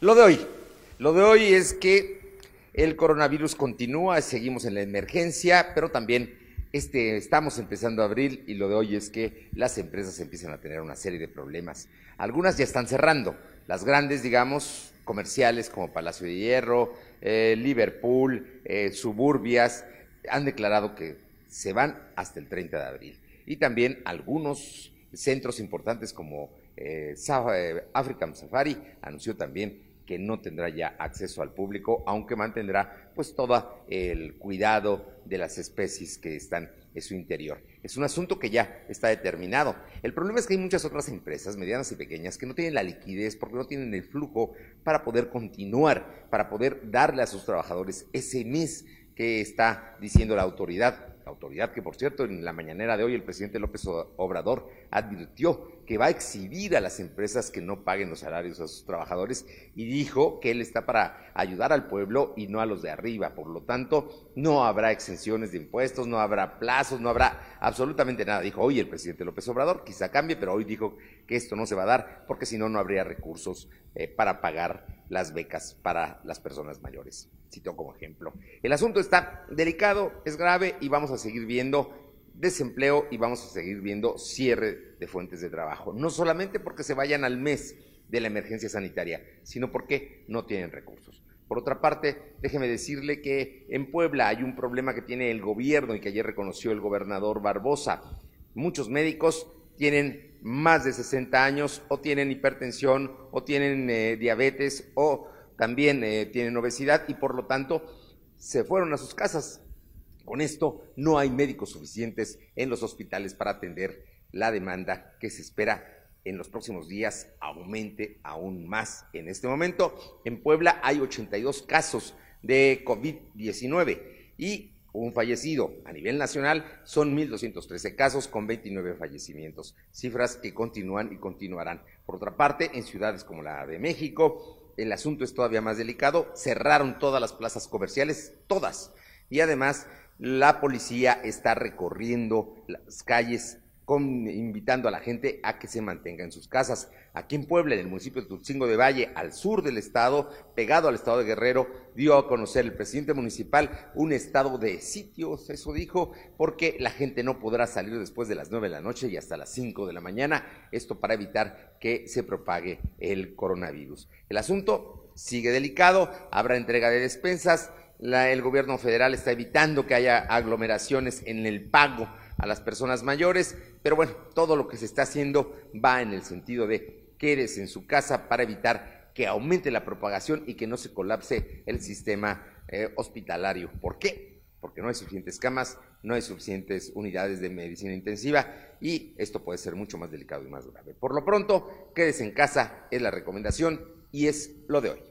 Lo de hoy, lo de hoy es que el coronavirus continúa, seguimos en la emergencia, pero también este, estamos empezando abril y lo de hoy es que las empresas empiezan a tener una serie de problemas. Algunas ya están cerrando, las grandes, digamos, comerciales como Palacio de Hierro, eh, Liverpool, eh, Suburbias, han declarado que se van hasta el 30 de abril. Y también algunos centros importantes como eh, African Safari anunció también que no tendrá ya acceso al público, aunque mantendrá pues todo el cuidado de las especies que están en su interior. Es un asunto que ya está determinado. El problema es que hay muchas otras empresas, medianas y pequeñas, que no tienen la liquidez porque no tienen el flujo para poder continuar, para poder darle a sus trabajadores ese mes que está diciendo la autoridad autoridad que, por cierto, en la mañanera de hoy el presidente López Obrador advirtió que va a exhibir a las empresas que no paguen los salarios a sus trabajadores y dijo que él está para ayudar al pueblo y no a los de arriba. Por lo tanto, no habrá exenciones de impuestos, no habrá plazos, no habrá absolutamente nada. Dijo hoy el presidente López Obrador, quizá cambie, pero hoy dijo que esto no se va a dar porque si no, no habría recursos eh, para pagar las becas para las personas mayores. Cito como ejemplo. El asunto está delicado, es grave y vamos a seguir viendo desempleo y vamos a seguir viendo cierre de fuentes de trabajo. No solamente porque se vayan al mes de la emergencia sanitaria, sino porque no tienen recursos. Por otra parte, déjeme decirle que en Puebla hay un problema que tiene el gobierno y que ayer reconoció el gobernador Barbosa. Muchos médicos tienen más de 60 años o tienen hipertensión o tienen eh, diabetes o también eh, tienen obesidad y por lo tanto se fueron a sus casas. Con esto no hay médicos suficientes en los hospitales para atender la demanda que se espera en los próximos días aumente aún más. En este momento en Puebla hay 82 casos de COVID-19 y un fallecido. A nivel nacional son 1.213 casos con 29 fallecimientos, cifras que continúan y continuarán. Por otra parte, en ciudades como la de México, el asunto es todavía más delicado, cerraron todas las plazas comerciales, todas. Y además, la policía está recorriendo las calles invitando a la gente a que se mantenga en sus casas. Aquí en Puebla, en el municipio de Tutzingo de Valle, al sur del estado, pegado al estado de Guerrero, dio a conocer el presidente municipal un estado de sitios, eso dijo, porque la gente no podrá salir después de las nueve de la noche y hasta las cinco de la mañana, esto para evitar que se propague el coronavirus. El asunto sigue delicado, habrá entrega de despensas, el gobierno federal está evitando que haya aglomeraciones en el pago a las personas mayores, pero bueno, todo lo que se está haciendo va en el sentido de quédese en su casa para evitar que aumente la propagación y que no se colapse el sistema eh, hospitalario. ¿Por qué? Porque no hay suficientes camas, no hay suficientes unidades de medicina intensiva y esto puede ser mucho más delicado y más grave. Por lo pronto, quédese en casa, es la recomendación y es lo de hoy.